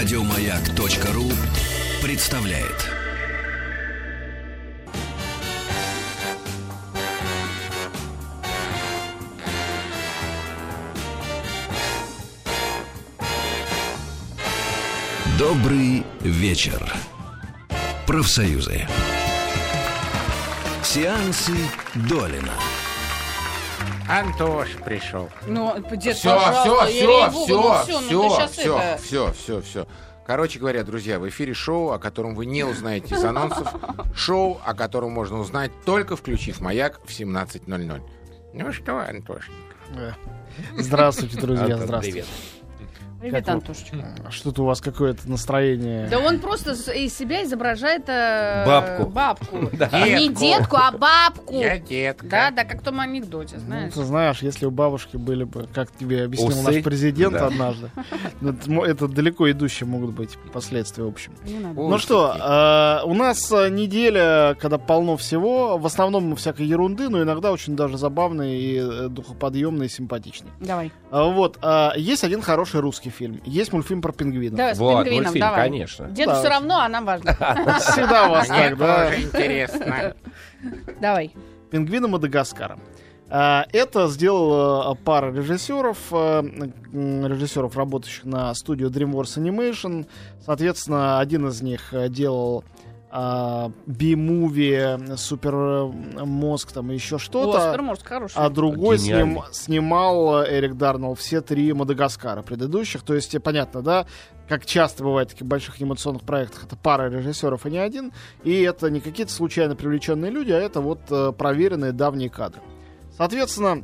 Радиомаяк.ру представляет. Добрый вечер. Профсоюзы. Сеансы Долина. Антош пришел. Ну, дед, Все, все, я все, все, ну все, все, это- все, все, все. Короче говоря, друзья, в эфире шоу, о котором вы не узнаете из анонсов. Шоу, о котором можно узнать, только включив маяк в 17.00. Ну что, Антош? Здравствуйте, друзья, Антон, здравствуйте. привет. Привет, Как вы? Антошечка. Что-то у вас какое-то настроение. Да он просто из себя изображает э, Бабку. бабку. Да. Не Детку. а бабку. Я детка. Да, да, как в том анекдоте, Ну, знаешь. ты знаешь, если у бабушки были бы, как тебе объяснил Усы? наш президент Да. однажды, ну, это, далеко идущие могут быть последствия, в общем. Не надо. Ой, Ну что, э, у нас э, неделя, когда полно всего, в основном всякой ерунды, но иногда очень даже забавные и э, духоподъемные, и симпатичные. Давай. А, Вот, а, есть один хороший русский фильм, есть мультфильм про пингвинов. Давай с Вот, пингвином, мультфильм, давай. конечно. Деду Да. все равно, а нам важно. Всегда у вас так, да? интересно. Давай. Пингвины Мадагаскара. А, Это сделала пара режиссеров, м, режиссеров, работающих на студию DreamWorks Animation. Соответственно, один из них делал а, би-муви, супер э, мозг, там и еще что-то. супермозг. А другой с ним Гениальный. снимал э, Эрик Дарнелл все три Мадагаскара предыдущих. То есть, э, понятно, да, как часто бывает в таких больших анимационных проектах, это пара режиссеров, а не один. И это не какие-то случайно привлеченные люди, а это вот проверенные давние кадры. Соответственно,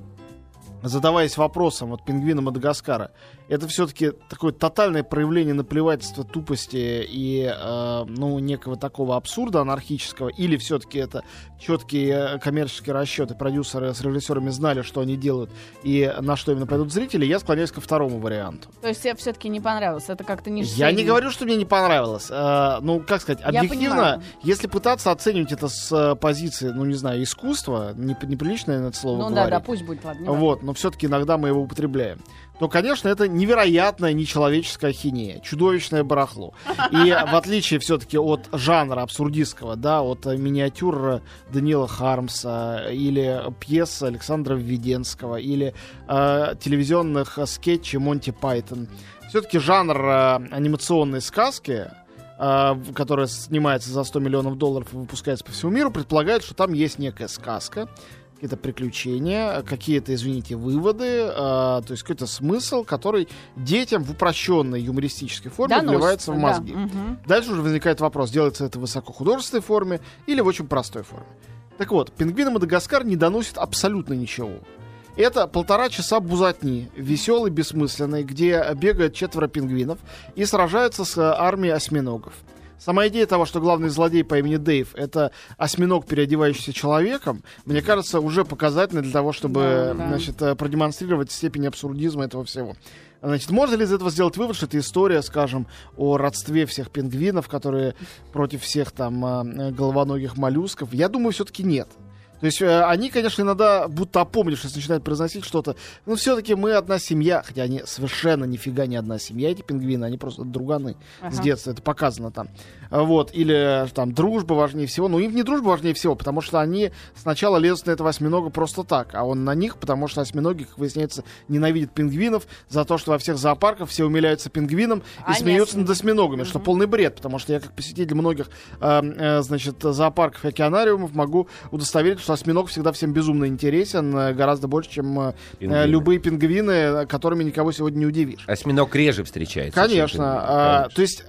задаваясь вопросом вот пингвина Мадагаскара, это все-таки такое тотальное проявление наплевательства, тупости и, э, ну, некого такого абсурда анархического, или все-таки это четкие э, коммерческие расчеты, продюсеры с режиссерами знали, что они делают и на что именно пойдут зрители, я склоняюсь ко второму варианту. То есть тебе все-таки не понравилось. Это как-то ниже Я не говорю, что мне не понравилось. Э, ну, как сказать, Я объективно, если пытаться оценивать это с э, позиции, ну, не знаю, искусства, не, неприличное это слово Ну да, говорить, да, пусть будет, ладно. не вот, но все-таки иногда мы его употребляем, то, конечно, это невероятная нечеловеческая ахинея, чудовищное барахло. И в отличие все-таки от жанра абсурдистского, да, от миниатюр Даниила Хармса или пьес Александра Введенского или э, телевизионных скетчей Монти Пайтон, все-таки жанр э, анимационной сказки, э, которая снимается за 100 миллионов долларов и выпускается по всему миру, предполагает, что там есть некая сказка, какие-то приключения, какие-то, извините, выводы, э, то есть какой-то смысл, который детям в упрощенной юмористической форме Доносится, вливается в да. мозги. Мгм. Дальше уже возникает вопрос, делается это в высокохудожественной форме или в очень простой форме. Так вот, пингвины Мадагаскар не доносит абсолютно ничего. Это полтора часа бузатни, веселый, бессмысленный, где бегают четверо пингвинов и сражаются с армией осьминогов. Сама идея того, что главный злодей по имени Дэйв это осьминог, переодевающийся человеком, мне кажется, уже показательно для того, чтобы Да, да. значит, э, продемонстрировать степень абсурдизма этого всего. Значит, можно ли из этого сделать вывод, что это история, скажем, о родстве всех пингвинов, которые против всех там э, головоногих моллюсков? Я думаю, все-таки нет. То есть э, они, конечно, иногда будто опомнившись начинают произносить что-то. Но все-таки мы одна семья, хотя они совершенно нифига не одна семья, эти пингвины, они просто друганы с Ага. детства, это показано там. А Вот, или э, там дружба важнее всего. Ну, им не дружба важнее всего, потому что они сначала лезут на этого осьминога просто так, а он на них, потому что осьминоги, как выясняется, ненавидят пингвинов за то, что во всех зоопарках все умиляются пингвинам и Они смеются над осьминогами, что полный бред, потому что я как посетитель многих, э, э, значит, зоопарков и океанариумов могу удостоверить, что осьминог всегда всем безумно интересен, э, гораздо больше, чем э, Пингвины. любые пингвины, э, которыми никого сегодня не удивишь. Осьминог реже встречается. Конечно. а, то есть,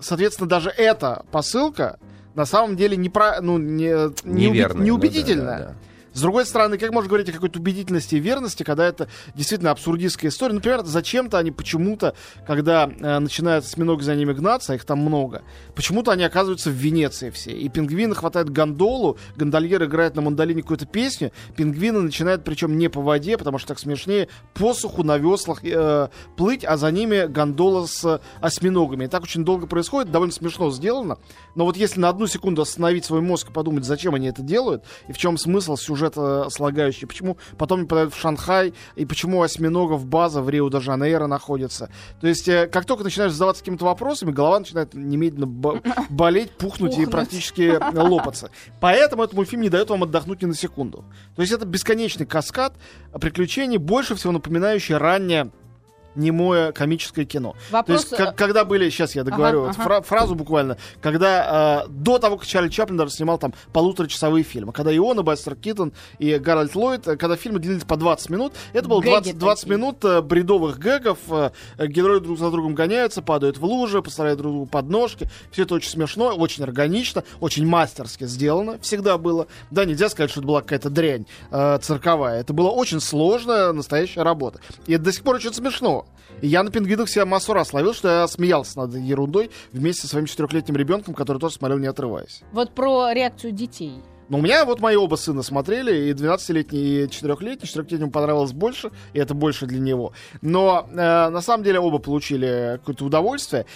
соответственно, даже эта посылка на самом деле не, про, ну, не, не, уби- Неверно. не Ну да, да, да. С другой стороны, как можно говорить о какой-то убедительности и верности, когда это действительно абсурдистская история? Например, зачем-то они почему-то, когда э, начинают осьминоги за ними гнаться, их там много, почему-то они оказываются в Венеции все. И пингвины хватают гондолу, гондольер играет на мандолине какую-то песню, пингвины начинают, причем не по воде, потому что так смешнее, по суху на веслах э, плыть, а за ними гондола с осьминогами. И так очень долго происходит, довольно смешно сделано. Но вот если на одну секунду остановить свой мозг и подумать, зачем они это делают, и в чем смысл сюжета сюжет э, слагающий, почему потом не подают в Шанхай, и почему осьминогов база в Рио-де-Жанейро находится. То есть, э, как только начинаешь задаваться какими-то вопросами, голова начинает немедленно бо- болеть, пухнуть и Пухнуть. практически лопаться. Поэтому этот мультфильм не дает вам отдохнуть ни на секунду. То есть это бесконечный каскад приключений, больше всего напоминающий раннее немое комическое кино. Вопрос, То есть, как- э, когда были, сейчас я договорю Ага, вот ага. фра- фразу буквально, когда э, до того, как Чарли Чаплин даже снимал там полуторачасовые фильмы, когда и он, и Бастер Киттон, и Гарольд Ллойд, э, когда фильмы длились по 20 минут, это было Гэги 20, 20 такие. минут э, бредовых гэгов, э, э, герои друг за другом гоняются, падают в лужи, поставляют друг другу подножки, все это очень смешно, очень органично, очень мастерски сделано, всегда было. Да, нельзя сказать, что это была какая-то дрянь э, цирковая, это была очень сложная, настоящая работа. И это до сих пор очень смешно. Я на пингвинах себя массу раз ловил, что я смеялся над ерундой вместе со своим четырехлетним ребенком, который тоже смотрел, не отрываясь. Вот про реакцию детей. Но у меня вот мои оба сына смотрели, и 12-летний, и 4-летний. 4-летнему понравилось больше, и это больше для него. Но э, на самом деле оба получили какое-то удовольствие.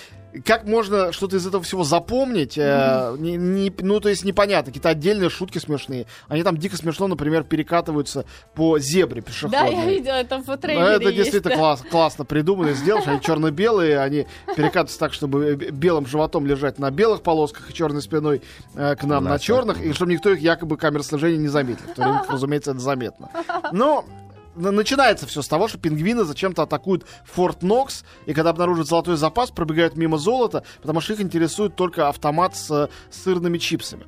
Как можно что-то из этого всего запомнить? э, не- не- ну, то есть непонятно. Какие-то отдельные шутки смешные. Они там дико смешно, например, перекатываются по зебре Да, пешеходной. я видела, это в Ну, трейлере это есть, действительно да. класс- классно придумано и сделано. Они черно-белые, они перекатываются так, чтобы э, белым животом лежать на белых полосках и черной спиной э, к нам На на черных, и чтобы никто их якобы камер слежения не заметил. В то время, разумеется, это заметно. Но начинается все с того, что пингвины зачем-то атакуют Форт Нокс, и когда обнаруживают золотой запас, пробегают мимо золота, потому что их интересует только автомат с э, сырными чипсами.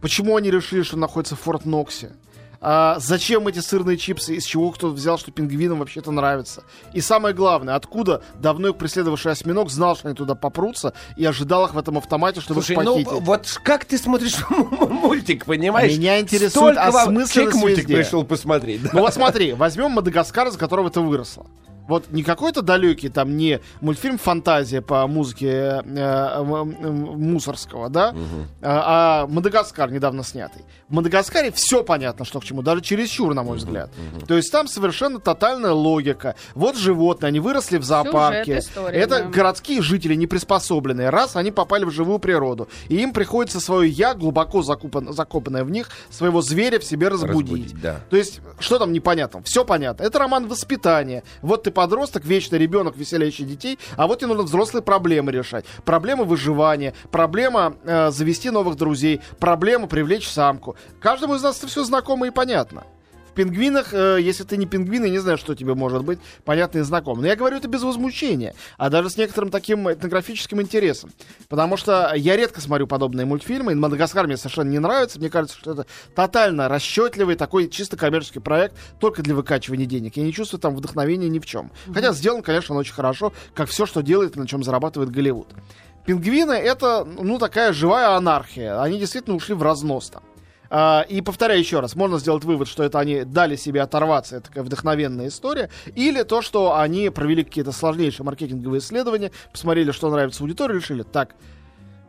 Почему они решили, что находится в Форт Ноксе? А зачем эти сырные чипсы? Из чего кто-то взял, что пингвинам вообще-то нравится? И самое главное, откуда давно их преследовавший осьминог знал, что они туда попрутся, и ожидал их в этом автомате, чтобы Слушай, их ну похитить? вот ш- как ты смотришь мультик, понимаешь? Меня интересует Столько осмысленность мультик везде. пришел посмотреть. да? Ну вот смотри, возьмем Мадагаскар, из которого это выросло. Вот не какой-то далекий, там, не мультфильм «Фантазия» по музыке э, э, Мусорского, да, а, а Мадагаскар недавно снятый. В Мадагаскаре все понятно, что к чему, даже чересчур, на мой взгляд. То есть там совершенно тотальная логика. Вот животные, они выросли в зоопарке. история, это да. городские жители не приспособленные. Раз они попали в живую природу, и им приходится свое я, глубоко закупан- закопанное в них, своего зверя в себе разбудить. Разбудить, да. То есть, что там непонятно? Все понятно. Это роман воспитания. Вот ты подросток, вечный ребенок, веселящий детей, а вот тебе нужно взрослые проблемы решать. Проблема выживания, проблема э, завести новых друзей, проблема привлечь самку. Каждому из нас это все знакомо и понятно. Пингвинах, э, если ты не пингвин, я не знаю, что тебе может быть понятно и знакомо. Но я говорю это без возмущения, а даже с некоторым таким этнографическим интересом. Потому что я редко смотрю подобные мультфильмы, и Мадагаскар мне совершенно не нравится. Мне кажется, что это тотально расчетливый такой чисто коммерческий проект только для выкачивания денег. Я не чувствую там вдохновения ни в чем. Хотя сделан, конечно, он очень хорошо, как все, что делает и на чем зарабатывает Голливуд. Пингвины это, ну, такая живая анархия. Они действительно ушли в разнос там. А, и повторяю еще раз, можно сделать вывод, что это они дали себе оторваться, это такая вдохновенная история, или то, что они провели какие-то сложнейшие маркетинговые исследования, посмотрели, что нравится аудитории, решили, так,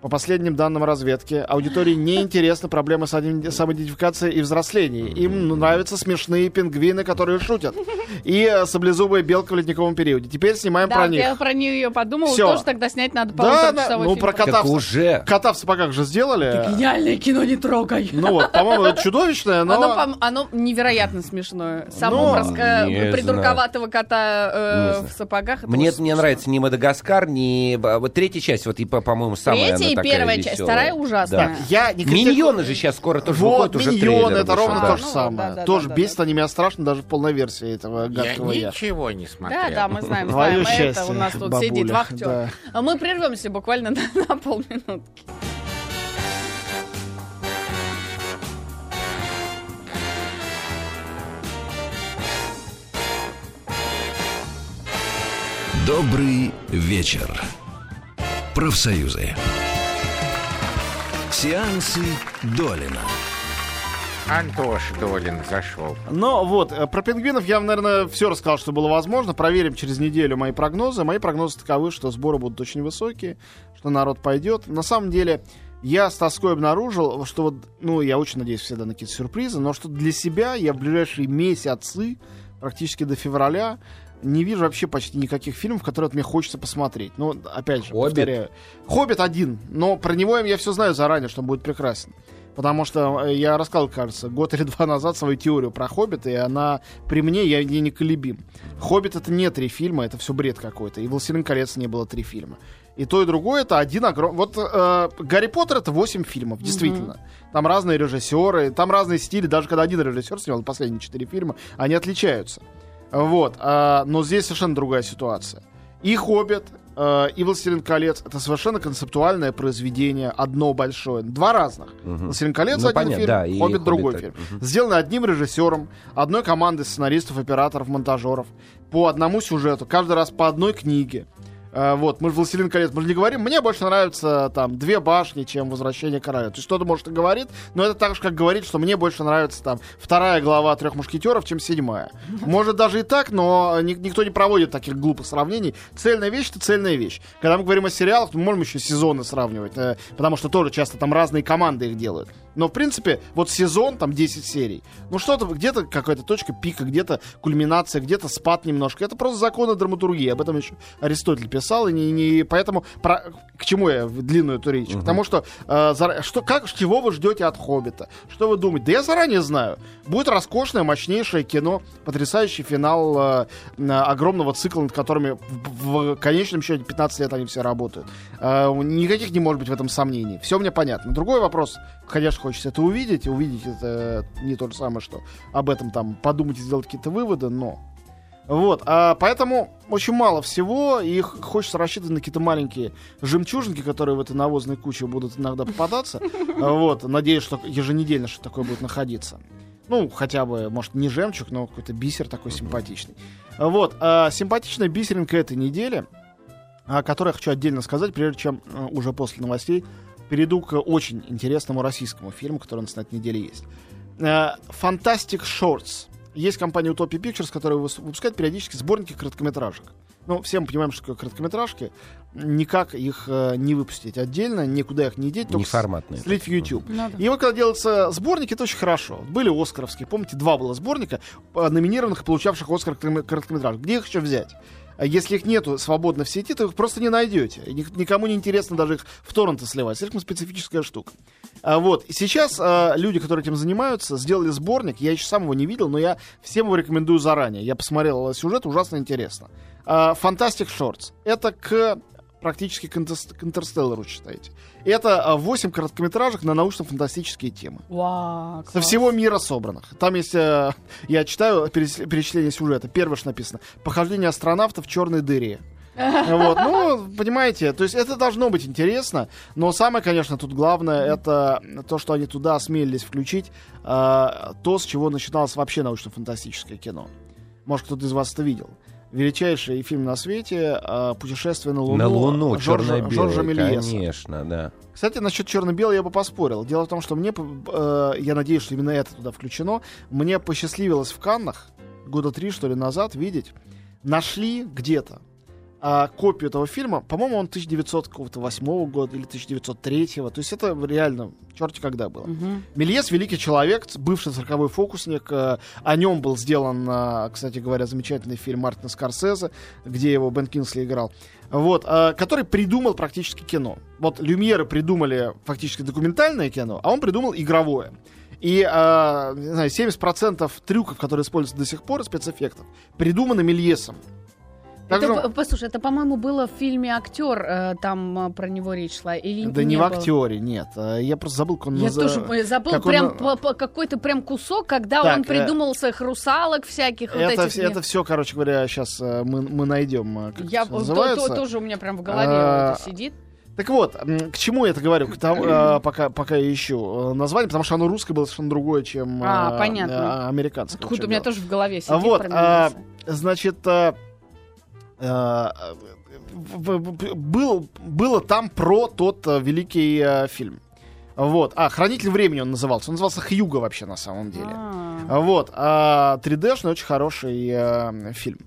по последним данным разведки, аудитории не интересны проблемы самоиден- самоидентификации и взросления. Им нравятся смешные пингвины, которые шутят. И э, саблезубая белка в ледниковом периоде. Теперь снимаем Да, про них. я про нее подумала, Всё. тоже тогда снять надо Да, да, ну фильм. про кота, Так в- уже. кота в сапогах же сделали. Гениальное кино, не трогай. Ну вот, по-моему, это чудовищное, но... Оно, оно невероятно смешное. Сам Ну, образ э, не придурковатого кота э, в знаю. сапогах. это Мне очень не смешно. нравится ни Мадагаскар, ни... б- Вот третья часть, вот, по-моему, самая Третья и такая первая часть, веселая. вторая ужасная. Да. Я не критикую- Миньоны же сейчас скоро тоже Вот, выходят, уже миньоны, это ровно то же Ну, самое. да, да, Тоже да, бесит да. они меня страшно даже в полной версии этого Я гадкого я. ничего не смотрел. Да, да, мы знаем, знаем. Это счастье, у нас тут бабуля, сидит вахтер. да. А мы прервемся буквально на, на полминутки. Добрый вечер. Профсоюзы. Сеансы Долина. Антош Долин зашел. Но вот, э, про пингвинов я, наверное, все рассказал, что было возможно. Проверим через неделю мои прогнозы. Мои прогнозы таковы, что сборы будут очень высокие, что народ пойдет. На самом деле, я с тоской обнаружил, что вот, ну, я очень надеюсь всегда на какие-то сюрпризы, но что для себя я в ближайшие месяцы, практически до февраля, не вижу вообще почти никаких фильмов, которые мне хочется посмотреть. Но, опять же, «Хоббит»? повторяю. «Хоббит» один, но про него я все знаю заранее, что он будет прекрасен. Потому что э, я рассказал, кажется, год или два назад свою теорию про «Хоббита», и она при мне, я не неколебим. «Хоббит» — это не три фильма, это все бред какой-то. И «Властелин колец» не было три фильма. И то, и другое это один огромный... Вот э, «Гарри Поттер» — это восемь фильмов, действительно. Там разные режиссеры, там разные стили. Даже когда один режиссер снял последние четыре фильма, они отличаются. Вот. а, но здесь совершенно другая ситуация. И «Хоббит», э, и «Властелин колец» — это совершенно концептуальное произведение, одно большое. Два разных. «Властелин колец» Ну, один понятно, фильм, да, и «Хоббит» другой «Хоббит» фильм. Сделаны одним режиссером, одной командой сценаристов, операторов, монтажеров, по одному сюжету, каждый раз по одной книге. Э, Вот, мы же «Властелин колец», мы же не говорим, мне больше нравятся там две башни, чем «Возвращение короля». То есть кто-то, может, и говорит, но это так же, как говорит, что мне больше нравится там вторая глава «Трех мушкетеров», чем седьмая. Может, даже и так, но ни- никто не проводит таких глупых сравнений. Цельная вещь — это цельная вещь. Когда мы говорим о сериалах, мы можем еще сезоны сравнивать, э, потому что тоже часто там разные команды их делают. Но, в принципе, вот сезон, там 10 серий, ну что-то, где-то какая-то точка пика, где-то кульминация, где-то спад немножко. Это просто законы драматургии. Об этом еще Аристотель писал, и не, не- поэтому про- к чему я длинную эту речь? К тому, что, э, зара- что как, чего вы ждете от Хоббита? Что вы думаете? Да я заранее знаю. Будет роскошное, мощнейшее кино, потрясающий финал э, огромного цикла, над которыми в, в конечном счете 15 лет они все работают. Э, никаких не может быть в этом сомнений. Все мне понятно. Другой вопрос, конечно, хочется это увидеть. Увидеть это не то же самое, что об этом там подумать и сделать какие-то выводы, но... Вот, а поэтому очень мало всего, и хочется рассчитывать на какие-то маленькие жемчужинки, которые в этой навозной куче будут иногда попадаться. А, Вот, надеюсь, что еженедельно что такое будет находиться. Ну, хотя бы, может, не жемчуг, но какой-то бисер такой симпатичный. А, Вот, а симпатичная бисеринка этой недели, о которой я хочу отдельно сказать, прежде чем э, уже после новостей перейду к очень интересному российскому фильму, который у нас на этой неделе есть. Э, Fantastic Shorts. Есть компания Utopia Pictures, которая выпускает периодически сборники короткометражек. Ну, все мы понимаем, что такое короткометражки. Никак их э, не выпустить отдельно, никуда их не деть, только Неформатные. слить в YouTube. Ну да. И вот когда делаются сборники, это очень хорошо. Были оскаровские, помните, два было сборника, э, номинированных и получавших Оскар короткоме- короткометражек. Где их еще взять? А Если их нету свободно в сети, то их просто не найдете. Никому не интересно даже их в торренты сливать. Слишком специфическая штука. А вот. Сейчас а, люди, которые этим занимаются, сделали сборник. Я еще сам его не видел, но я всем его рекомендую заранее. Я посмотрел сюжет, ужасно интересно. Fantastic Shorts. Это к практически к, интерс- к Интерстеллару, считаете. Это 8 короткометражек на научно-фантастические темы. Вау, Со всего мира собранных. Там есть, э, я читаю перечисление сюжета. Первое, что написано. Похождение астронавта в черной дыре. Вот, ну, понимаете, то есть это должно быть интересно, но самое, конечно, тут главное, это то, что они туда осмелились включить, э, то, с чего начиналось вообще научно-фантастическое кино. Может, кто-то из вас это видел. Величайший фильм на свете э, «Путешествие на Луну». На Луну, Жоржа, черно-белый, Жоржа Мельеса. конечно, да. Кстати, насчет черно-белого я бы поспорил. Дело в том, что мне, э, я надеюсь, что именно это туда включено, мне посчастливилось в Каннах года три, что ли, назад видеть. Нашли где-то а, копию этого фильма. По-моему, он 1908 года или 1903. То есть это реально черти когда было. Мгм. Мельес великий человек, бывший цирковой фокусник. э, О нем был сделан, э, кстати говоря, замечательный фильм Мартина Скорсезе, где его Бен Кинсли играл. Вот, э, который придумал практически кино. Вот Люмьеры придумали фактически документальное кино, а он придумал игровое. И э, не знаю, 70% трюков, которые используются до сих пор, спецэффектов, придуманы Мельесом. Также Это, он- послушай, это, по-моему, было в фильме «Актер», э, там э, про него речь шла, или да не, в было? актере, нет. Э, Я просто забыл, как он Я наза- тоже э, забыл как он прям по- какой-то прям кусок, когда Так, он э, придумал своих русалок всяких вот Это, этих. это все, короче говоря, сейчас мы, мы найдем, э, как Я это то- называется. то- тоже у меня прям в голове А, это сидит. Так вот, к чему я это говорю? К тому, э, пока, пока я ищу э, название, потому что оно русское было совершенно другое, чем А, э, понятно. э, американское. Откуда у меня тоже в голове сидит А вот, а, значит, э, э, в- был, было там про тот э, великий э, фильм. Вот. А, «Хранитель времени» он назывался. Он назывался «Хьюго» вообще на самом деле. А. Вот. А 3D-шный очень хороший э, фильм.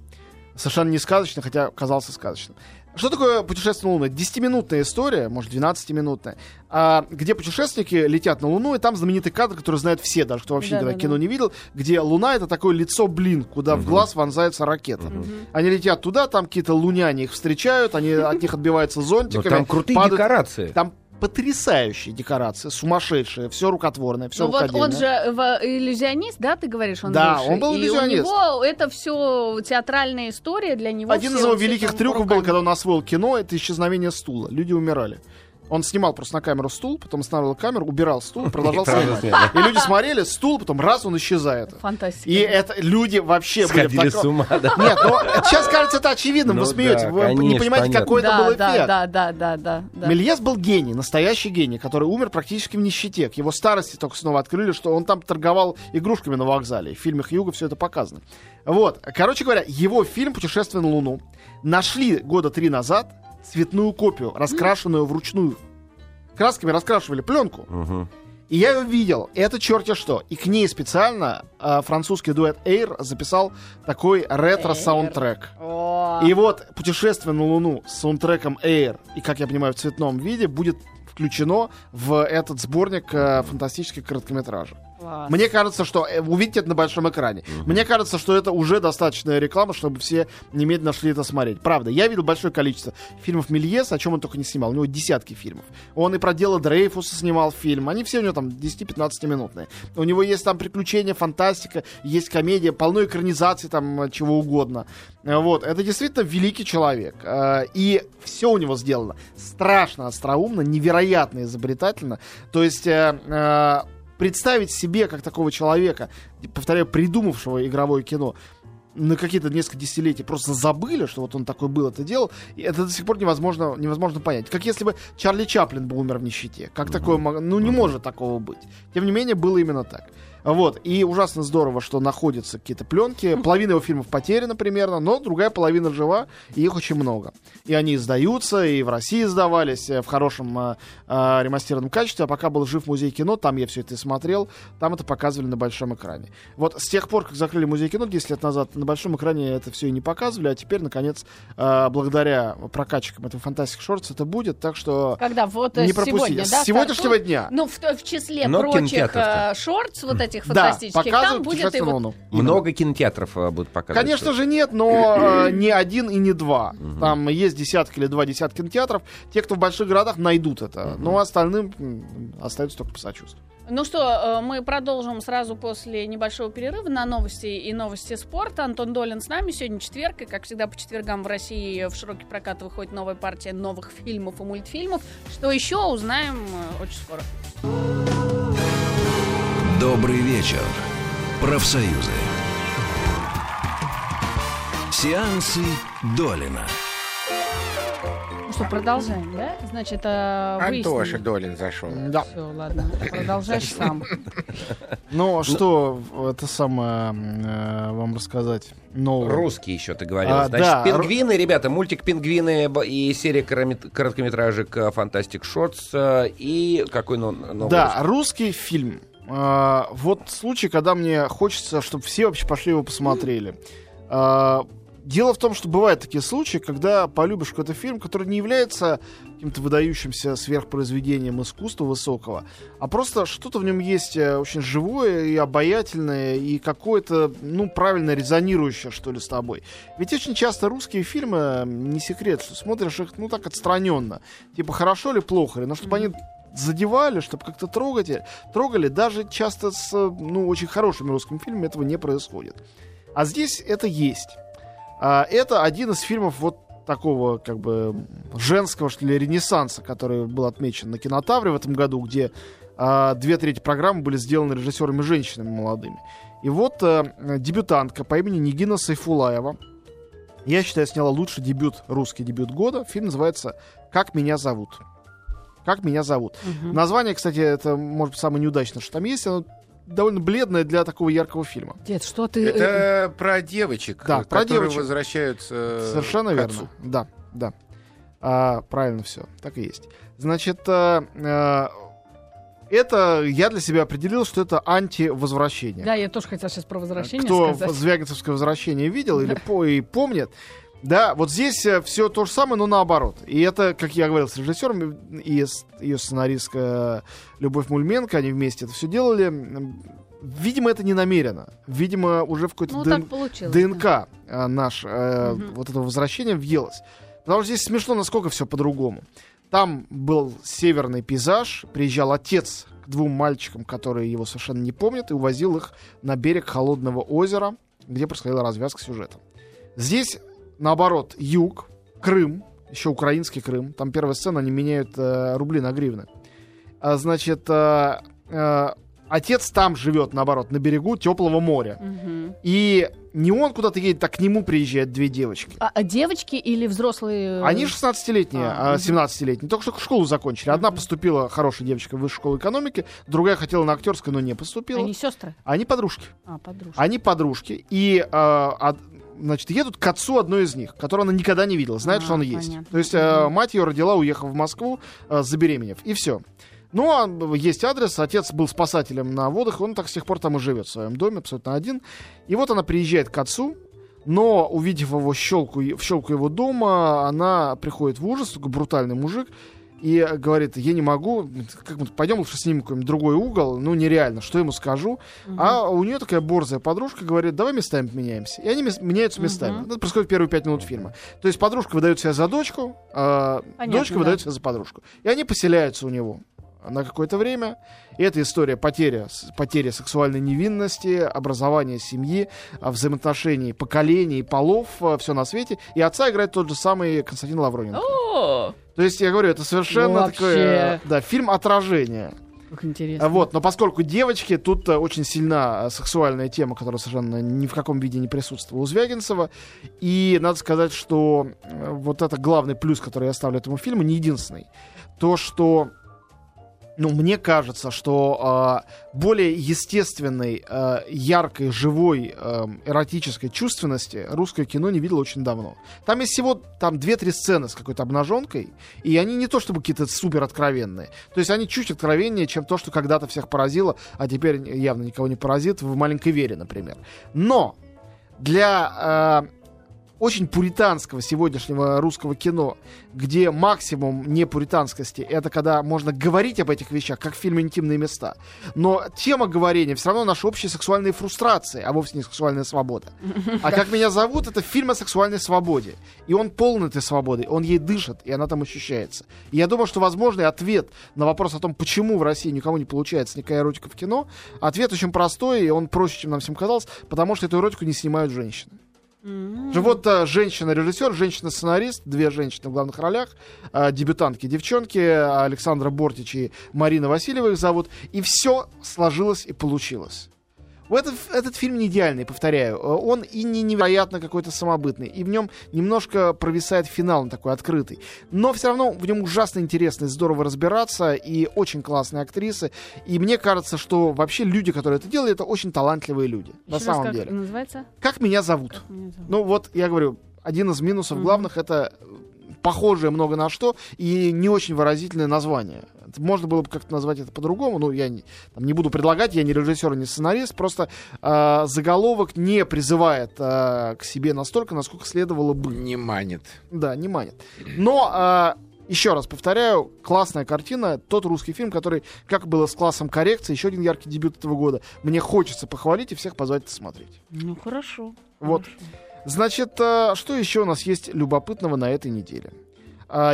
Совершенно не сказочный, хотя казался сказочным. Что такое путешествие на Луну? 10-минутная история, может, 12-минутная, а, где путешественники летят на Луну, и там знаменитый кадр, который знают все, даже кто вообще никогда Да-да-да. кино не видел, где Луна — это такое лицо-блин, куда в глаз вонзается ракета. Они летят туда, там какие-то луняне их встречают, они от них отбиваются Но зонтиками. там крутые падают- декорации. Там потрясающие декорации, сумасшедшие, все рукотворное, все Ну вот он же в- иллюзионист, да, ты говоришь, он Да, бывший? он был И иллюзионист. у него это все театральная история для него. Один из его великих трюков был, когда он освоил кино, это исчезновение стула. Люди умирали. Он снимал просто на камеру стул, потом останавливал камеру, убирал стул, и продолжал снимать. И люди смотрели, стул, потом раз он исчезает. Фантастика. И это люди вообще были в Сходили с таком- ума, да. Нет, ну сейчас кажется это очевидным, Ну вы смеетесь, да, вы не конечно, понимаете, понятно. какой это да, был да, эффект. да, да, да, да, да. Мельес был гений, настоящий гений, который умер практически в нищете. К его старости только снова открыли, что он там торговал игрушками на вокзале. В фильмах Юга все это показано. Вот. Короче говоря, его фильм «Путешествие на Луну» нашли года три назад цветную копию, раскрашенную вручную. Красками раскрашивали пленку. Мгм. И я ее видел. Это черти что. И к ней специально э, французский дуэт Air записал такой ретро-саундтрек. И вот путешествие на Луну с саундтреком Air, и, как я понимаю, в цветном виде, будет включено в этот сборник э, фантастических короткометражей. Класс. Мне кажется, что э, увидите это на большом экране. Мне кажется, что это уже достаточная реклама, чтобы все немедленно шли это смотреть. Правда, я видел большое количество фильмов Мельеса, о чем он только не снимал. У него десятки фильмов. Он и про дело Дрейфуса снимал фильм. Они все у него там 10-15 минутные. У него есть там приключения, фантастика, есть комедия, полно экранизаций там э, чего угодно. Э, Вот, это действительно великий человек. И все у него сделано страшно остроумно, невероятно изобретательно. То есть представить себе, как такого человека, повторяю, придумавшего игровое кино, на какие-то несколько десятилетий просто забыли, что вот он такой был, это делал, и это до сих пор невозможно, невозможно понять. Как если бы Чарли Чаплин бы умер в нищете. Как такое могло... Ну, не может такого быть. Тем не менее, было именно так. Вот. И ужасно здорово, что находятся какие-то пленки. Половина его фильмов потеряна примерно, но другая половина жива, и их очень много. И они издаются, и в России издавались э, в хорошем э, э, ремастеренном качестве. А пока был жив музей кино, там я все это и смотрел, там это показывали на большом экране. Вот с тех пор, как закрыли музей кино 10 лет назад, на большом экране это все и не показывали, а теперь, наконец, э, благодаря прокачкам этого Fantastic Shorts это будет, так что Когда вот э, не пропустите. сегодня, С да, сегодняшнего стартует? дня. Ну, в, в числе Но прочих э, шортс, вот этих Да, фантастических, там показывают будет и. Много кинотеатров э, будут показывать. Конечно же нет, но э, не один и не два. Там есть десятки или два десятка кинотеатров. Те, кто в больших городах, найдут это. Но остальным остается только посочувствовать. Ну что, э, мы продолжим сразу после небольшого перерыва на новости и новости спорта. Антон Долин с нами. Сегодня четверг, и, как всегда, по четвергам в России в широкий прокат выходит новая партия новых фильмов и мультфильмов. Что еще, узнаем очень скоро. Добрый вечер. Профсоюзы. Сеансы Долина. Ну что, продолжаем, да? Значит, э, Антоша выяснили. Долин зашел. Да. Все, ладно, продолжай сам. Ну, что это самое э, вам рассказать нового? Русский еще ты говорил. А, Значит, да, пингвины, ребята, мультик пингвины и серия короткометражек э, Fantastic Shorts. э, И какой но- новый Да, русский? русский фильм. А, вот случай, когда мне хочется, чтобы все вообще пошли его посмотрели. А, дело в том, что бывают такие случаи, когда полюбишь какой-то фильм, который не является каким-то выдающимся сверхпроизведением искусства высокого, а просто что-то в нем есть э, очень живое и обаятельное, и какое-то, ну, правильно резонирующее, что ли, с тобой. Ведь очень часто русские фильмы, э, не секрет, что смотришь их, ну, так отстраненно. Типа, хорошо ли, плохо ли, но чтобы они задевали, чтобы как-то трогать, трогали, даже часто с, ну, очень хорошими русскими фильмами этого не происходит. А здесь это есть. А, это один из фильмов вот такого, как бы, женского, что ли, ренессанса, который был отмечен на Кинотавре в этом году, где а, две трети программы были сделаны режиссерами женщинами молодыми. И вот а, дебютантка по имени Нигина Сайфулаева, я считаю, сняла лучший дебют, русский дебют года. Фильм называется «Как меня зовут». «Как меня зовут». Мгм. Название, кстати, это, может быть, самое неудачное, что там есть. Оно довольно бледное для такого яркого фильма. Дед, что ты... э, Это про девочек, Да, про девочек. возвращаются э, Совершенно к верно. отцу. Да, да. А, правильно все. Так и есть. Значит, а, а, это я для себя определил, что это антивозвращение. Да, я тоже хотела сейчас про возвращение Кто сказать. Звягинцевское возвращение видел или по, и помнит, да, вот здесь все то же самое, но наоборот. И это, как я говорил, с режиссером и ее сценаристка Любовь Мульменко, они вместе это все делали. Видимо, это не намеренно. Видимо, уже в какой-то Ну, ДН получилось. да. ДНК э, наш, э, Мгм. вот этого возвращения въелось. Потому что здесь смешно, насколько все по-другому. Там был северный пейзаж, приезжал отец к двум мальчикам, которые его совершенно не помнят, и увозил их на берег холодного озера, где происходила развязка сюжета. Здесь, наоборот, юг, Крым, еще украинский Крым. Там первая сцена, они меняют э, рубли на гривны. А, значит, э, э, отец там живет, наоборот, на берегу теплого моря. Мгм. И не он куда-то едет, а к нему приезжают две девочки. А, а девочки или взрослые? Они 16-летние, А, а, мгм. 17-летние. Только что школу закончили. Одна поступила, хорошая девочка, в высшую школу экономики, другая хотела на актерскую, но не поступила. Они сестры? Они подружки. А, подружки. Они подружки. И, а, значит, едут к отцу одной из них, которую она никогда не видела, знает, А, что он есть. понятно. То есть э, мать ее родила, уехав в Москву, э, забеременев. И все. Ну, а есть адрес, отец был спасателем на водах, он так с тех пор там и живет в своем доме, абсолютно один. И вот она приезжает к отцу, но, увидев его щелку, в щелку его дома, она приходит в ужас, такой брутальный мужик, и говорит, я не могу, как мы, пойдем лучше снимем какой-нибудь другой угол, ну нереально, что ему скажу. А у нее такая борзая подружка говорит, давай местами поменяемся. И они мес- меняются местами. Мгм. Это происходит первые пять минут фильма. То есть подружка выдает себя за дочку, а Понятно, дочка да. выдает себя за подружку. И они поселяются у него на какое-то время. И это история потери, потери сексуальной невинности, образования семьи, а, взаимоотношений поколений, полов, все на свете. И отца играет тот же самый Константин Лавроненко. О, То есть, я говорю, это совершенно вообще. такое, э, да, фильм отражение. как интересно. Вот, но поскольку девочки, тут э, очень сильна э, сексуальная тема, которая совершенно ни в каком виде не присутствовала у Звягинцева. И надо сказать, что вот это главный плюс, который я ставлю этому фильму, не единственный. То, что ну, мне кажется, что э, более естественной, э, яркой, живой, э, эротической чувственности русское кино не видело очень давно. Там есть всего там две-три сцены с какой-то обнаженкой, и они не то чтобы какие-то супер откровенные. То есть они чуть откровеннее, чем то, что когда-то всех поразило, а теперь явно никого не поразит в «Маленькой Вере», например. Но для э, очень пуританского сегодняшнего русского кино, где максимум не пуританскости, это когда можно говорить об этих вещах, как в фильме «Интимные места». Но тема говорения все равно наши общие сексуальные фрустрации, а вовсе не сексуальная свобода. А «Как меня зовут» — это фильм о сексуальной свободе. И он полон этой свободы, он ей дышит, и она там ощущается. И я думаю, что возможный ответ на вопрос о том, почему в России никому не получается никакая эротика в кино, ответ очень простой, и он проще, чем нам всем казалось, потому что эту эротику не снимают женщины. Же Вот э, женщина-режиссер, женщина-сценарист, две женщины в главных ролях, э, дебютантки, девчонки, Александра Бортич и Марина Васильева их зовут, и все сложилось и получилось. Этот, этот фильм не идеальный, повторяю. Э, Он и не невероятно какой-то самобытный. И в нем немножко провисает финал, он такой открытый. Но все равно в нем ужасно интересно и здорово разбираться. И очень классные актрисы. И мне кажется, что вообще люди, которые это делали, это очень талантливые люди. на Еще раз, самом как деле. называется? Как меня зовут? Как меня зовут? Ну вот, я говорю, один из минусов Мгм. главных это э, похожее много на что и не очень выразительное название. Можно было бы как-то назвать это по-другому, ну, я не, там, не буду предлагать, я не режиссер, не сценарист, просто э, заголовок не призывает э, к себе настолько, насколько следовало бы. Не манит. Да, не манит. Но, э, еще раз повторяю, классная картина, тот русский фильм, который, как было с классом коррекции, еще один яркий дебют этого года. Мне хочется похвалить и всех позвать это смотреть. Ну, хорошо. Вот. хорошо. Значит, э, что еще у нас есть любопытного на этой неделе?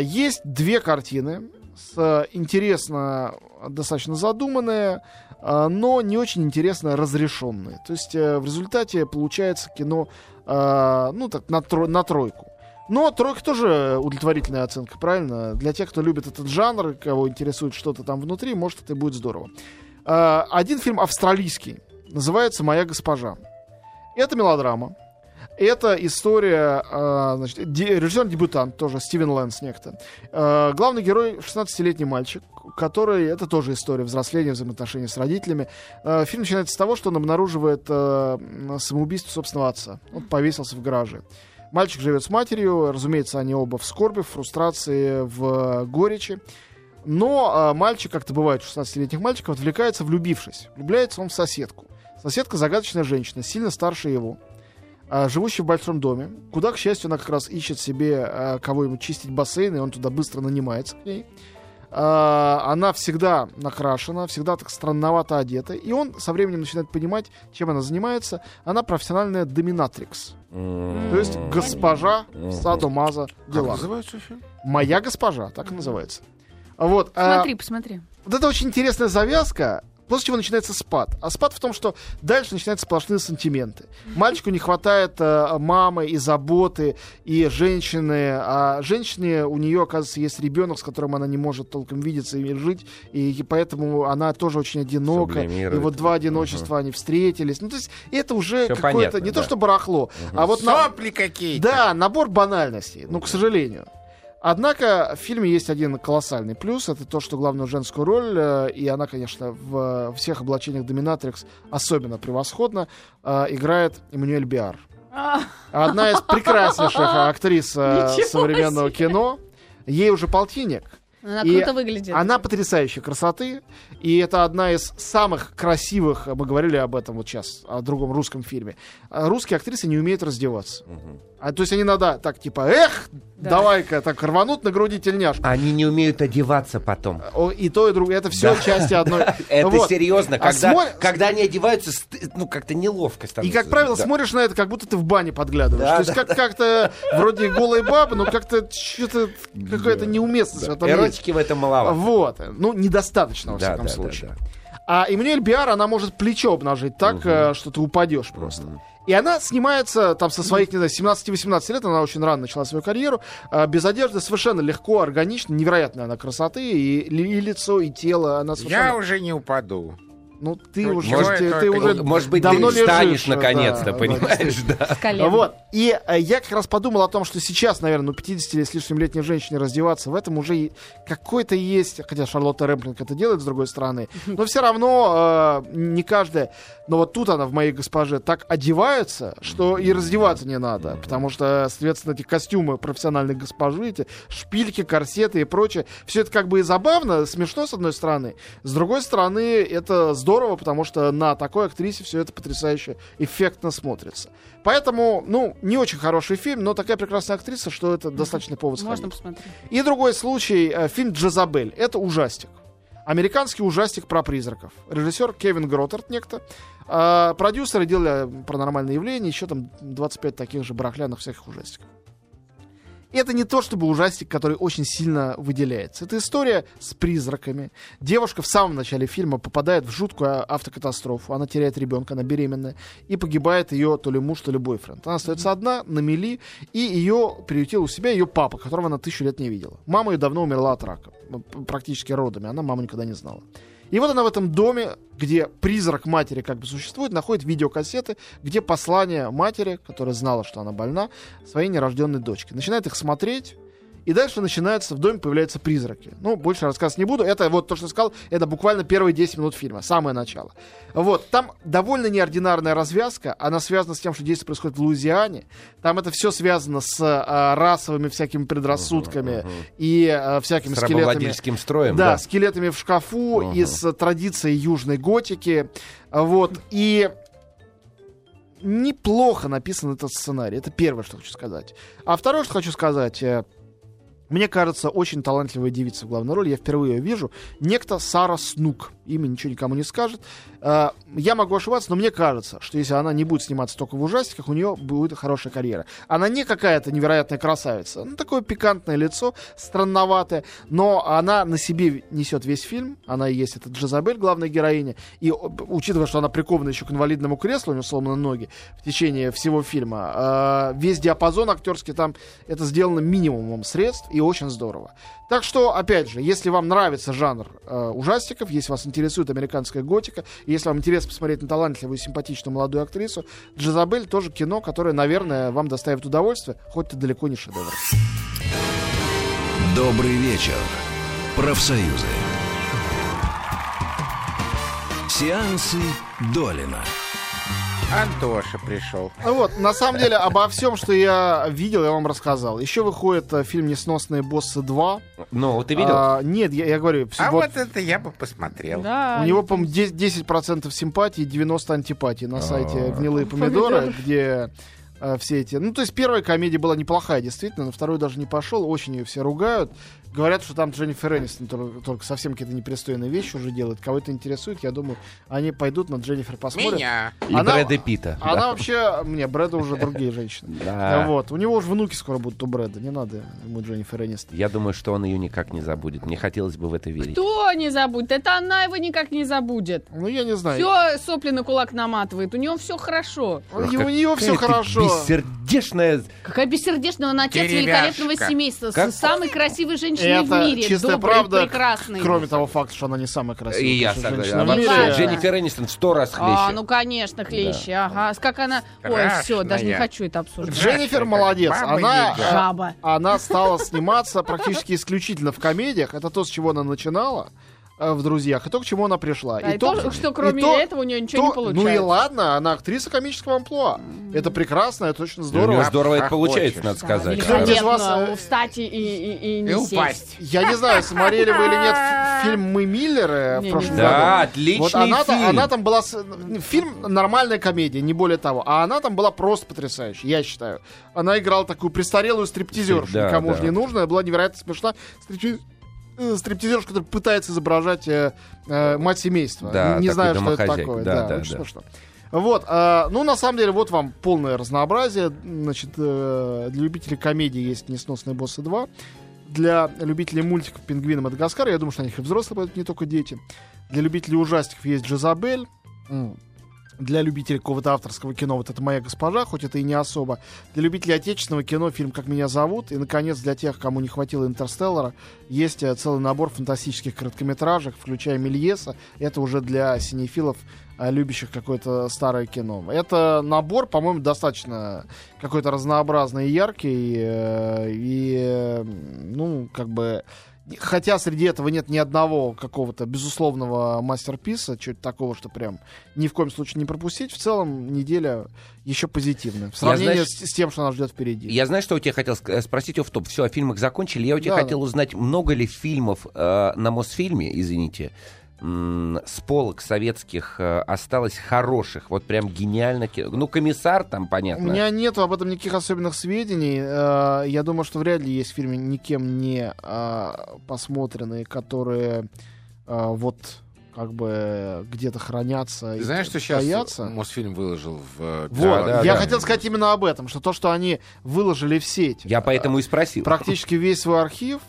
Есть две картины, с, интересно, достаточно задуманные, а, но не очень интересно разрешенные. То есть э, в результате получается кино, а, ну так, на, тро- на тройку. Но тройка тоже удовлетворительная оценка, правильно? Для тех, кто любит этот жанр, кого интересует что-то там внутри, может, это и будет здорово. А, Один фильм австралийский, называется «Моя госпожа». Это мелодрама. Это история, э, значит, де- режиссер-дебютант тоже, Стивен Лэнс некто. Э, главный герой 16-летний мальчик, который, это тоже история взросления, взаимоотношений с родителями. Э, фильм начинается с того, что он обнаруживает самоубийство собственного отца. Он повесился в гараже. Мальчик живет с матерью, разумеется, они оба в скорби, в фрустрации, в горечи. Но мальчик, как это бывает у 16-летних мальчиков, отвлекается, влюбившись. Влюбляется он в соседку. Соседка загадочная женщина, сильно старше его, а, живущая в большом доме, куда, к счастью, она как раз ищет себе, а, кого ему чистить бассейн, и он туда быстро нанимается к ней. А, она всегда накрашена, всегда так странновато одета. И он со временем начинает понимать, чем она занимается. Она профессиональная доминатрикс. То есть госпожа Садомаза Как дела. называется фильм? Моя госпожа, так и называется. Вот. а, Смотри, посмотри. вот это очень интересная завязка, после чего начинается спад. А спад в том, что дальше начинаются сплошные сантименты. Мальчику не хватает э, мамы и заботы, и женщины. А женщине у нее, оказывается, есть ребенок, с которым она не может толком видеться и жить, и, поэтому она тоже очень одинока. И вот два одиночества они встретились. Ну, то есть это уже Всё какое-то, понятно, не да. то что барахло, а вот на, какие-то. да, набор банальностей, ну, к сожалению. Однако в фильме есть один колоссальный плюс. Это то, что главную женскую роль, э, и она, конечно, в всех облачениях Доминатрикс особенно превосходно, э, играет Эммануэль Биар. А, Одна из прекраснейших актрис э, Ничего современного себе. кино. Ей уже полтинник. Она И круто выглядит. Она потрясающей красоты, и это одна из самых красивых, мы говорили об этом вот сейчас, о другом русском фильме. А Русские актрисы не умеют раздеваться. А, то есть они надо так, типа, эх, Да. давай-ка так рванут на груди тельняшку. Они не умеют одеваться потом. И то, и другое. Это все Да. части одной. Это Вот. серьезно. А Когда, они одеваются, ну, как-то неловко И, становится. как правило, смотришь на это, как будто ты в бане подглядываешь. То есть как- как-то вроде голые бабы, но как-то что-то какая-то неуместность Эротики в этом маловато. Вот. Ну, недостаточно, во Да, всяком да, да, случае. да. А Эммануэль Биар, она может плечо обнажить так, э, что ты упадешь просто. И она снимается там со своих, не знаю, 17-18 лет, она очень рано начала свою карьеру, э, без одежды, совершенно легко, органично, невероятная она красоты, и, и лицо, и тело, она совершенно... Я уже не упаду. Ну, ты Ну, уже, чего ты, ты уже Может быть, давно ты встанешь лежишь, наконец-то, да, да, понимаешь, да. С колен. Вот. И э, я как раз подумал о том, что сейчас, наверное, ну, 50 или с лишним летней женщине раздеваться, в этом уже какой-то есть, хотя Шарлотта Рэмплинг это делает, с другой стороны, но все равно э, не каждая, но вот тут она в моей госпоже так одевается, что и раздеваться не надо, потому что, соответственно, эти костюмы профессиональной госпожи, эти шпильки, корсеты и прочее, все это как бы и забавно, смешно с одной стороны, с другой стороны, это здорово, потому что на такой актрисе все это потрясающе эффектно смотрится. Поэтому, ну, не очень хороший фильм, но такая прекрасная актриса, что это достаточно повод Можно сходить. посмотреть. И другой случай, э, фильм «Джезабель». Это ужастик. Американский ужастик про призраков. Режиссер Кевин Гроттард некто. А, продюсеры делали паранормальные явления, еще там 25 таких же барахляных всяких ужастиков. Это не то чтобы ужастик, который очень сильно выделяется. Это история с призраками. Девушка в самом начале фильма попадает в жуткую а- автокатастрофу. Она теряет ребенка, она беременная. И погибает ее то ли муж, то ли бойфренд. Она остается одна на мели. И ее приютил у себя ее папа, которого она тысячу лет не видела. Мама ее давно умерла от рака. Практически родами. Она маму никогда не знала. И вот она в этом доме, где призрак матери как бы существует, находит видеокассеты, где послание матери, которая знала, что она больна, своей нерожденной дочке. Начинает их смотреть, и дальше начинается, в доме появляются призраки. Ну, больше рассказывать не буду. Это вот то, что сказал, это буквально первые 10 минут фильма, самое начало. Вот, там довольно неординарная развязка, она связана с тем, что действие происходит в Луизиане. Там это все связано с а, расовыми всякими предрассудками и а, всякими С скелетами. строем, Да, да. скелетами в шкафу Мгм. из э, традиции южной готики. Вот. И неплохо написан этот сценарий. Это первое, что хочу сказать. А второе, что хочу сказать. Мне кажется, очень талантливая девица в главной роли. Я впервые ее вижу. Некто Сара Снук. Имя ничего никому не скажет. Э, Я могу ошибаться, но мне кажется, что если она не будет сниматься только в ужастиках, у нее будет хорошая карьера. Она не какая-то невероятная красавица. Ну, такое пикантное лицо, странноватое. Но она на себе несет весь фильм. Она и есть эта Джезабель, главная героиня. И учитывая, что она прикована еще к инвалидному креслу, у нее сломаны ноги в течение всего фильма, э, весь диапазон актерский там, это сделано минимумом средств и очень здорово. Так что, опять же, если вам нравится жанр э, ужастиков, если вас интересует американская готика, и если вам интересно посмотреть на талантливую, симпатичную молодую актрису, Джезабель тоже кино, которое, наверное, вам доставит удовольствие, хоть и далеко не шедевр. Добрый вечер. Профсоюзы. Сеансы Долина. Антоша пришел. Ну Вот, на самом деле, обо всем, что я видел, я вам рассказал. Еще выходит э, фильм «Несносные боссы 2». Ну, ты видел? А, нет, я, я говорю, А вот вот это я бы посмотрел. Да. У него, по-моему, 10%, 10% симпатии, 90 антипатии на сайте А. «Гнилые помидоры», где э, все эти. Ну, то есть первая комедия была неплохая, действительно, на вторую даже не пошел, очень ее все ругают. Говорят, что там Дженнифер Энистон только, только совсем какие-то непристойные вещи уже делает. Кого это интересует, я думаю, они пойдут на Дженнифер посмотрят. Меня. И Она- Брэда Питта. Она да. вообще, мне, Брэда уже другие женщины. Да. Вот. У него уже внуки скоро будут у Брэда. Не надо ему Дженнифер Энистон. Я думаю, что он ее никак не забудет. Мне хотелось бы в это верить. Кто не забудет? Это она его никак не забудет. Ну, я не знаю. Все сопли на кулак наматывает. У него все хорошо. У него- у нее все хорошо. Бессердечная. Какая бессердечная, он отец великолепного семейства. Как- самой красивой женщиной в Это мире. чистая Доброй, правда, прекрасной. кроме того факта, что она не самая красивая. И я согласен. женщина в А мире. вообще, Да. Дженнифер Энистон в сто раз хлеще. А, ну конечно, хлеще. Ага. С- Как она. Ой, все, даже не Страшная. хочу это обсуждать. Дженнифер молодец. баба Она, Жаба. она стала сниматься практически исключительно в комедиях. Это то, с чего она начинала в «Друзьях», и то, к чему она пришла. Да, и то, что кроме и то- этого у нее ничего то- не получается. Ну и ладно, она актриса комического амплуа. Это прекрасно, это очень У здорово. нее здорово это получается, хочешь. надо Да, сказать. Кто великолепно. вас, э, Встать и, и, и, и не И сесть. упасть. Я не знаю, смотрели вы или нет фи- фильм «Мы Миллеры» в прошлом году. Да, отличный Вот она, там- фильм. она там была... с- Фильм нормальная комедия, не более того. А она там была просто потрясающая, я считаю. Она играла такую престарелую стриптизершу, никому же не нужная. Была невероятно смешна. Э, Стриптизерша, которая пытается изображать э, э, мать семейства. Да, не знаю, что это такое. Да, Да, да, да. смешно. Вот, а, ну, на самом деле, вот вам полное разнообразие. Значит, э, для любителей комедии есть «Несносные боссы 2». Для любителей мультиков «Пингвины Мадагаскара», я думаю, что на них и взрослые пойдут, не только дети. Для любителей ужастиков есть «Джезабель». Для любителей какого-то авторского кино вот это «Моя госпожа», хоть это и не особо. Для любителей отечественного кино фильм «Как меня зовут». И, наконец, для тех, кому не хватило «Интерстеллара», есть э, целый набор фантастических короткометражек, включая «Мельеса». Это уже для синефилов, э, любящих какое-то старое кино. Это набор, по-моему, достаточно какой-то разнообразный и яркий. э, И, э, ну, как бы... Хотя среди этого нет ни одного какого-то безусловного мастерписа, чего-то такого, что прям ни в коем случае не пропустить, в целом неделя еще позитивная. В сравнении знаешь, с, с тем, что нас ждет впереди. Я знаю, что у тебя хотел ск- спросить, в топ. Все, о фильмах закончили. Я у тебя Да, хотел узнать, много ли фильмов э, на Мосфильме, извините, с полок советских э, осталось хороших, вот прям гениально. Ну, комиссар там, У понятно. меня нету об этом никаких особенных сведений. Э, Я думаю, что вряд ли есть в фильме никем не э, посмотренные, которые вот как бы где-то хранятся и Ты знаешь, что сейчас стоятся. Мосфильм выложил в... Вот, да, я да. хотел сказать именно об этом, что то, что они выложили в сеть, Я поэтому и спросил. практически весь свой архив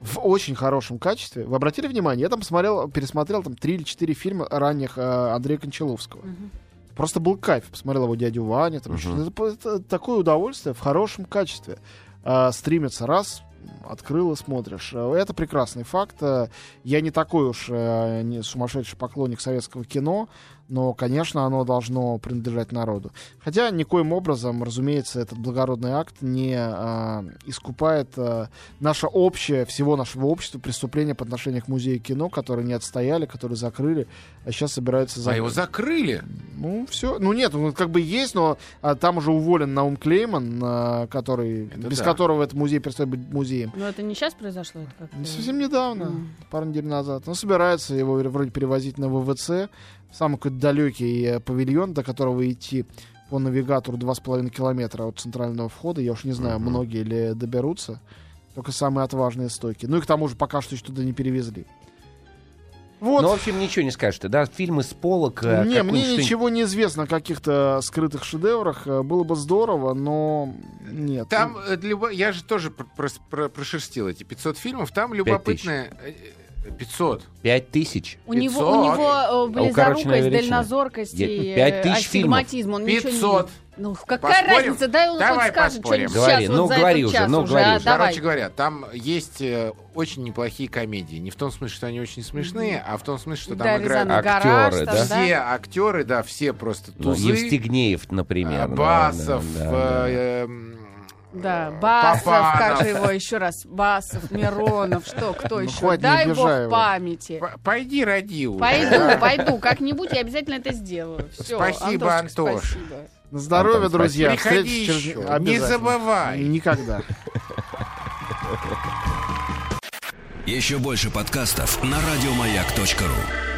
в очень хорошем качестве. Вы обратили внимание? Я там посмотрел, пересмотрел там три или четыре фильма ранних э, Андрея Кончаловского. Просто был кайф. Посмотрел его дядю Ваня. Там, Мгм. это, это такое удовольствие в хорошем качестве. А, стримится раз, открыл и смотришь. Э, Это прекрасный факт. Э, Я не такой уж э, не сумасшедший поклонник советского кино, но, конечно, оно должно принадлежать народу. Хотя никоим образом, разумеется, этот благородный акт не а, искупает а, наше общее, всего нашего общества преступление по отношению к музею кино, которые не отстояли, которые закрыли, а сейчас собираются А закрыть. его закрыли. Ну, все. Ну, нет, он как бы есть, но а, там уже уволен Наум Клейман, а, который, Это без да. которого этот музей перестает быть музеем. Но это не сейчас произошло, это как Совсем недавно, Мгм. пару недель назад. Он собирается его вроде перевозить на ВВЦ, самый какой-то далекий э, павильон, до которого идти по навигатору 2,5 километра от центрального входа. Я уж не знаю, Мгм. многие ли доберутся. Только самые отважные стойки. Ну и к тому же пока что еще туда не перевезли. Вот. Ну, в общем, ничего не скажешь ты, да? Фильмы с полок. э, Не, мне ничего не известно о каких-то скрытых шедеврах. Э, Было бы здорово, но нет. Там, я же тоже прошерстил эти 500 фильмов. Там любопытное... э, э, 500. Пять тысяч. У него, 500. у него э, близорукость, величина. дальнозоркость Я- и пять э, тысяч фильмов. астигматизм. Он ничего не 500. видит. Ну, какая Поспорим? разница? Дай он Давай хоть скажет поспорим. что-нибудь Говори, сейчас, ну, вот за говори этот уже, час ну, уже. говори а, уже. давай. Короче говоря, там есть э, очень неплохие комедии. Не в том смысле, что они очень смешные, а в том смысле, что там Да, играют актеры, гараж, там, да? все актеры, да, все просто Ну, тузы. Евстигнеев, например. а, да, Басов, да, да, да. э, м, Да, Басов, Папанов. как же его еще раз? Басов, Миронов, что, кто Ну, еще? Дай бог его. памяти. П- Пойди роди уже. Пойду, пойду, как-нибудь я обязательно это сделаю. Все, Спасибо, Антош. Спасибо. На здоровье, Антон, друзья. Приходи еще. Не забывай. Никогда. Еще больше подкастов на радиомаяк.ру.